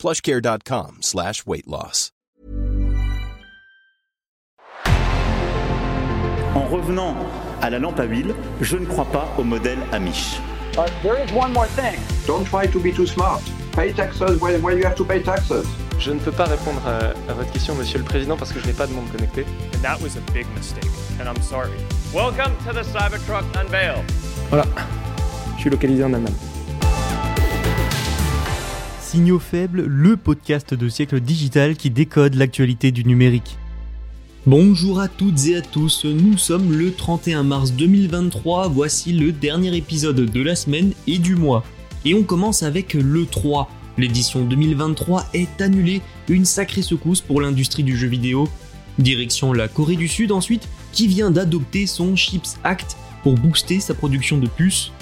plushcare.com slash weight loss. En revenant à la lampe à huile, je ne crois pas au modèle Amish. Uh, there is one more thing. Don't try to be too smart. Pay taxes when, when you have to pay taxes. Je ne peux pas répondre à, à votre question, Monsieur le Président, parce que je n'ai pas de monde connecté. And that was a big mistake, and I'm sorry. Welcome to the Cybertruck Unveil. Voilà, je suis localisé en Allemagne. Signaux faibles, le podcast de siècle digital qui décode l'actualité du numérique. Bonjour à toutes et à tous, nous sommes le 31 mars 2023, voici le dernier épisode de la semaine et du mois. Et on commence avec le 3. L'édition 2023 est annulée, une sacrée secousse pour l'industrie du jeu vidéo. Direction la Corée du Sud ensuite, qui vient d'adopter son Chips Act pour booster sa production de puces.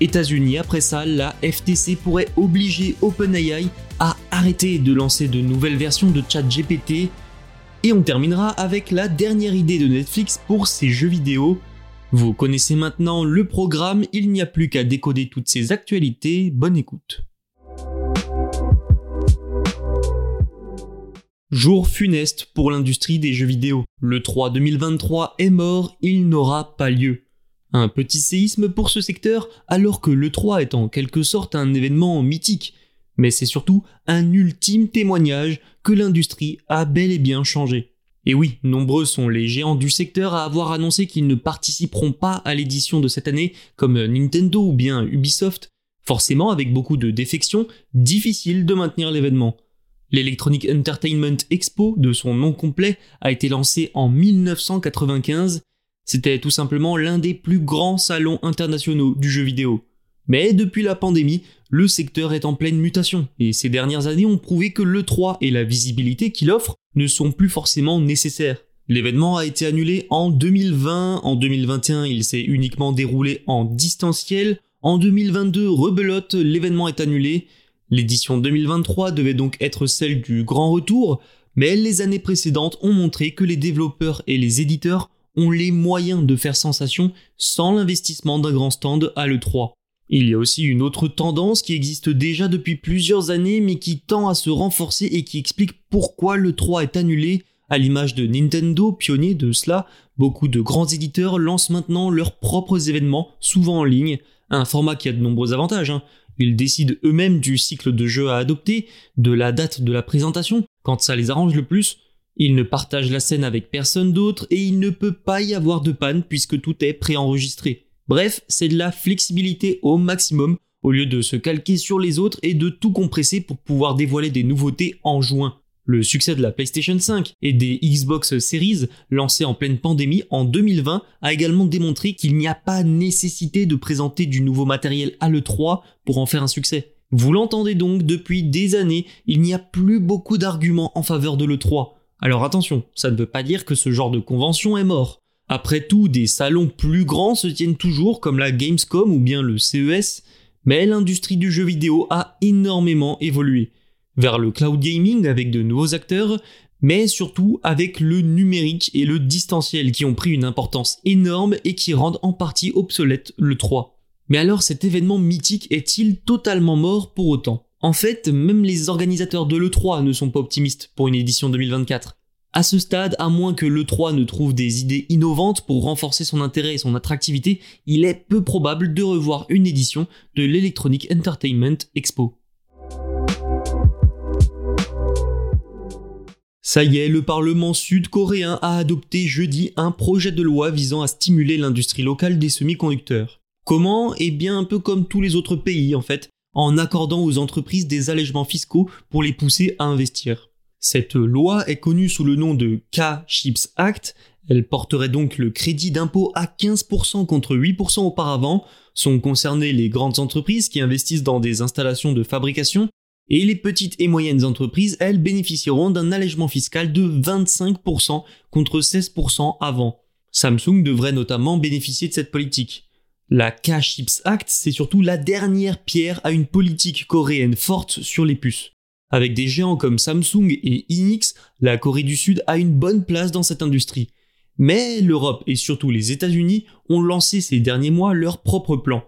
États-Unis, après ça, la FTC pourrait obliger OpenAI à arrêter de lancer de nouvelles versions de ChatGPT. Et on terminera avec la dernière idée de Netflix pour ses jeux vidéo. Vous connaissez maintenant le programme, il n'y a plus qu'à décoder toutes ces actualités, bonne écoute. Jour funeste pour l'industrie des jeux vidéo. Le 3 2023 est mort, il n'aura pas lieu. Un petit séisme pour ce secteur alors que l'E3 est en quelque sorte un événement mythique, mais c'est surtout un ultime témoignage que l'industrie a bel et bien changé. Et oui, nombreux sont les géants du secteur à avoir annoncé qu'ils ne participeront pas à l'édition de cette année, comme Nintendo ou bien Ubisoft, forcément avec beaucoup de défections, difficile de maintenir l'événement. L'Electronic Entertainment Expo, de son nom complet, a été lancé en 1995. C'était tout simplement l'un des plus grands salons internationaux du jeu vidéo. Mais depuis la pandémie, le secteur est en pleine mutation, et ces dernières années ont prouvé que l'E3 et la visibilité qu'il offre ne sont plus forcément nécessaires. L'événement a été annulé en 2020, en 2021 il s'est uniquement déroulé en distanciel, en 2022 rebelote, l'événement est annulé, L'édition 2023 devait donc être celle du grand retour, mais les années précédentes ont montré que les développeurs et les éditeurs ont les moyens de faire sensation sans l'investissement d'un grand stand à l'E3. Il y a aussi une autre tendance qui existe déjà depuis plusieurs années mais qui tend à se renforcer et qui explique pourquoi l'E3 est annulé. À l'image de Nintendo, pionnier de cela, beaucoup de grands éditeurs lancent maintenant leurs propres événements, souvent en ligne, un format qui a de nombreux avantages. Hein. Ils décident eux-mêmes du cycle de jeu à adopter, de la date de la présentation, quand ça les arrange le plus. Ils ne partagent la scène avec personne d'autre et il ne peut pas y avoir de panne puisque tout est préenregistré. Bref, c'est de la flexibilité au maximum au lieu de se calquer sur les autres et de tout compresser pour pouvoir dévoiler des nouveautés en juin. Le succès de la PlayStation 5 et des Xbox Series lancés en pleine pandémie en 2020 a également démontré qu'il n'y a pas nécessité de présenter du nouveau matériel à l'E3 pour en faire un succès. Vous l'entendez donc depuis des années, il n'y a plus beaucoup d'arguments en faveur de l'E3. Alors attention, ça ne veut pas dire que ce genre de convention est mort. Après tout, des salons plus grands se tiennent toujours comme la Gamescom ou bien le CES, mais l'industrie du jeu vidéo a énormément évolué vers le cloud gaming avec de nouveaux acteurs, mais surtout avec le numérique et le distanciel qui ont pris une importance énorme et qui rendent en partie obsolète le 3. Mais alors cet événement mythique est-il totalement mort pour autant? En fait, même les organisateurs de l'E3 ne sont pas optimistes pour une édition 2024. À ce stade, à moins que l'E3 ne trouve des idées innovantes pour renforcer son intérêt et son attractivité, il est peu probable de revoir une édition de l'Electronic Entertainment Expo. Ça y est, le Parlement sud-coréen a adopté jeudi un projet de loi visant à stimuler l'industrie locale des semi-conducteurs. Comment? Eh bien un peu comme tous les autres pays en fait, en accordant aux entreprises des allègements fiscaux pour les pousser à investir. Cette loi est connue sous le nom de K-Chips Act, elle porterait donc le crédit d'impôt à 15% contre 8% auparavant, sont concernées les grandes entreprises qui investissent dans des installations de fabrication, Et les petites et moyennes entreprises, elles, bénéficieront d'un allègement fiscal de 25% contre 16% avant. Samsung devrait notamment bénéficier de cette politique. La K-Chips Act, c'est surtout la dernière pierre à une politique coréenne forte sur les puces. Avec des géants comme Samsung et Inix, la Corée du Sud a une bonne place dans cette industrie. Mais l'Europe et surtout les États-Unis ont lancé ces derniers mois leurs propres plans.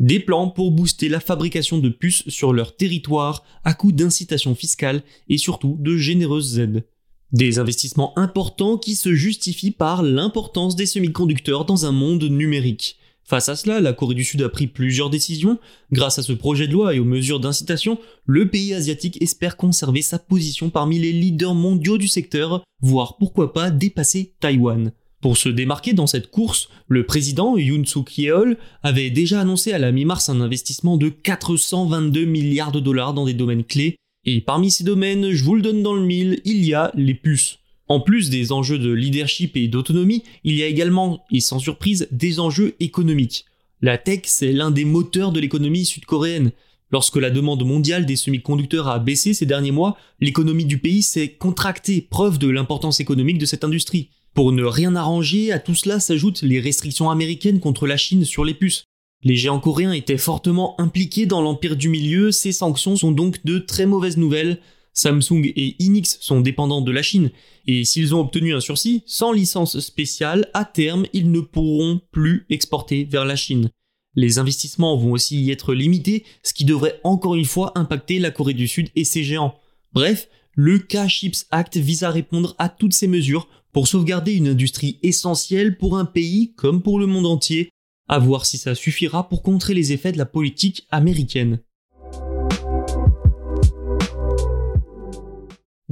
Des plans pour booster la fabrication de puces sur leur territoire à coup d'incitations fiscales et surtout de généreuses aides. Des investissements importants qui se justifient par l'importance des semi-conducteurs dans un monde numérique. Face à cela, la Corée du Sud a pris plusieurs décisions. Grâce à ce projet de loi et aux mesures d'incitation, le pays asiatique espère conserver sa position parmi les leaders mondiaux du secteur, voire pourquoi pas dépasser Taïwan. Pour se démarquer dans cette course, le président Yoon Suk Yeol avait déjà annoncé à la mi-mars un investissement de 422 milliards de dollars dans des domaines clés, et parmi ces domaines, je vous le donne dans le mille, il y a les puces. En plus des enjeux de leadership et d'autonomie, il y a également, et sans surprise, des enjeux économiques. La tech, c'est l'un des moteurs de l'économie sud-coréenne. Lorsque la demande mondiale des semi-conducteurs a baissé ces derniers mois, l'économie du pays s'est contractée, preuve de l'importance économique de cette industrie. Pour ne rien arranger, à tout cela s'ajoutent les restrictions américaines contre la Chine sur les puces. Les géants coréens étaient fortement impliqués dans l'empire du milieu, ces sanctions sont donc de très mauvaises nouvelles. Samsung et Inix sont dépendants de la Chine, et s'ils ont obtenu un sursis, sans licence spéciale, à terme, ils ne pourront plus exporter vers la Chine. Les investissements vont aussi y être limités, ce qui devrait encore une fois impacter la Corée du Sud et ses géants. Bref, le K-Chips Act vise à répondre à toutes ces mesures pour sauvegarder une industrie essentielle pour un pays comme pour le monde entier, à voir si ça suffira pour contrer les effets de la politique américaine.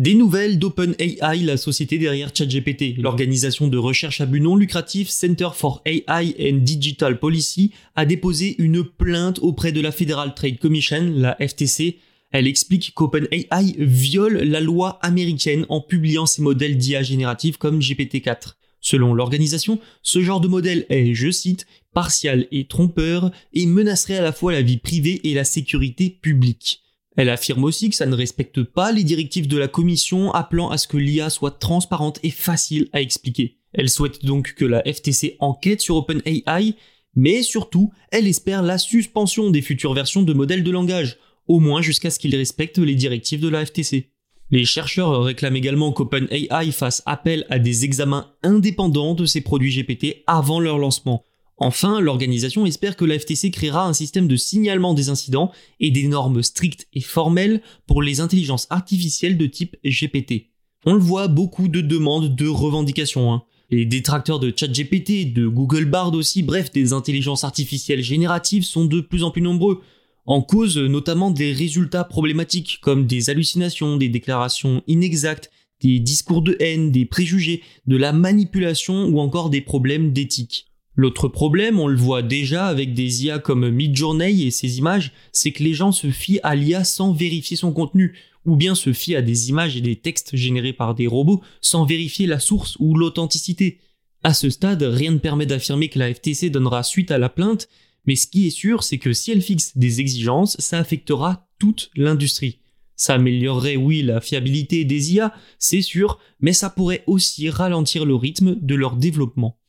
Des nouvelles d'OpenAI, la société derrière ChatGPT. L'organisation de recherche à but non lucratif Center for AI and Digital Policy a déposé une plainte auprès de la Federal Trade Commission, la FTC, elle explique qu'OpenAI viole la loi américaine en publiant ses modèles d'IA génératifs comme GPT-4. Selon l'organisation, ce genre de modèle est, je cite, partial et trompeur et menacerait à la fois la vie privée et la sécurité publique. Elle affirme aussi que ça ne respecte pas les directives de la commission appelant à ce que l'IA soit transparente et facile à expliquer. Elle souhaite donc que la FTC enquête sur OpenAI, mais surtout, elle espère la suspension des futures versions de modèles de langage, au moins jusqu'à ce qu'ils respectent les directives de la FTC. Les chercheurs réclament également qu'OpenAI fasse appel à des examens indépendants de ses produits GPT avant leur lancement. Enfin, l'organisation espère que la FTC créera un système de signalement des incidents et des normes strictes et formelles pour les intelligences artificielles de type GPT. On le voit, beaucoup de demandes de revendications. Hein. Les détracteurs de ChatGPT, de Google Bard aussi, bref, des intelligences artificielles génératives sont de plus en plus nombreux en cause notamment des résultats problématiques comme des hallucinations, des déclarations inexactes, des discours de haine, des préjugés, de la manipulation ou encore des problèmes d'éthique. L'autre problème, on le voit déjà avec des IA comme Midjourney et ses images, c'est que les gens se fient à l'IA sans vérifier son contenu, ou bien se fient à des images et des textes générés par des robots sans vérifier la source ou l'authenticité. À ce stade, rien ne permet d'affirmer que la FTC donnera suite à la plainte, mais ce qui est sûr, c'est que si elle fixe des exigences, ça affectera toute l'industrie. Ça améliorerait, oui, la fiabilité des IA, c'est sûr, mais ça pourrait aussi ralentir le rythme de leur développement.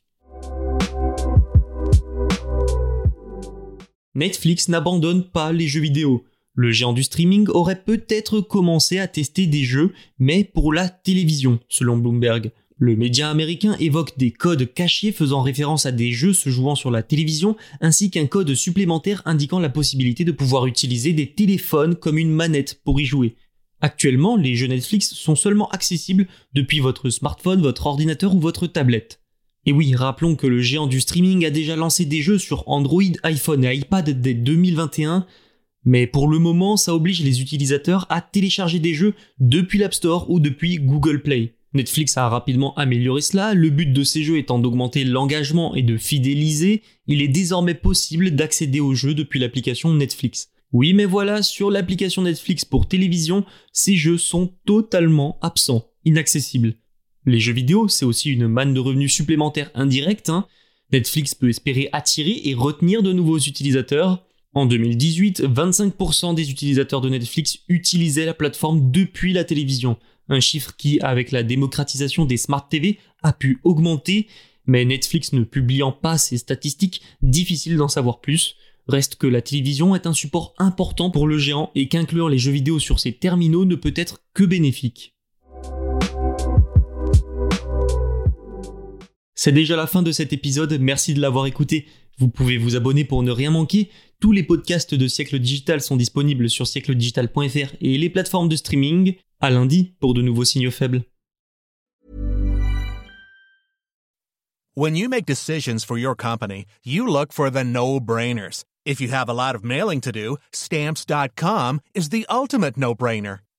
Netflix n'abandonne pas les jeux vidéo. Le géant du streaming aurait peut-être commencé à tester des jeux, mais pour la télévision, selon Bloomberg. Le média américain évoque des codes cachés faisant référence à des jeux se jouant sur la télévision, ainsi qu'un code supplémentaire indiquant la possibilité de pouvoir utiliser des téléphones comme une manette pour y jouer. Actuellement, les jeux Netflix sont seulement accessibles depuis votre smartphone, votre ordinateur ou votre tablette. Et oui, rappelons que le géant du streaming a déjà lancé des jeux sur Android, iPhone et iPad dès 2021, mais pour le moment, ça oblige les utilisateurs à télécharger des jeux depuis l'App Store ou depuis Google Play. Netflix a rapidement amélioré cela, le but de ces jeux étant d'augmenter l'engagement et de fidéliser, il est désormais possible d'accéder aux jeux depuis l'application Netflix. Oui mais voilà, sur l'application Netflix pour télévision, ces jeux sont totalement absents, inaccessibles. Les jeux vidéo, c'est aussi une manne de revenus supplémentaires indirecte. Hein. Netflix peut espérer attirer et retenir de nouveaux utilisateurs. En 2018, 25% des utilisateurs de Netflix utilisaient la plateforme depuis la télévision, un chiffre qui, avec la démocratisation des smart TV, a pu augmenter, mais Netflix ne publiant pas ces statistiques, difficile d'en savoir plus. Reste que la télévision est un support important pour le géant et qu'inclure les jeux vidéo sur ses terminaux ne peut être que bénéfique. C'est déjà la fin de cet épisode, merci de l'avoir écouté. Vous pouvez vous abonner pour ne rien manquer. Tous les podcasts de Siècle Digital sont disponibles sur siècledigital.fr et les plateformes de streaming. À lundi pour de nouveaux signaux faibles. When you make decisions for your company, you look for the no-brainers. If you have a lot of mailing to do, stamps.com is the ultimate no-brainer.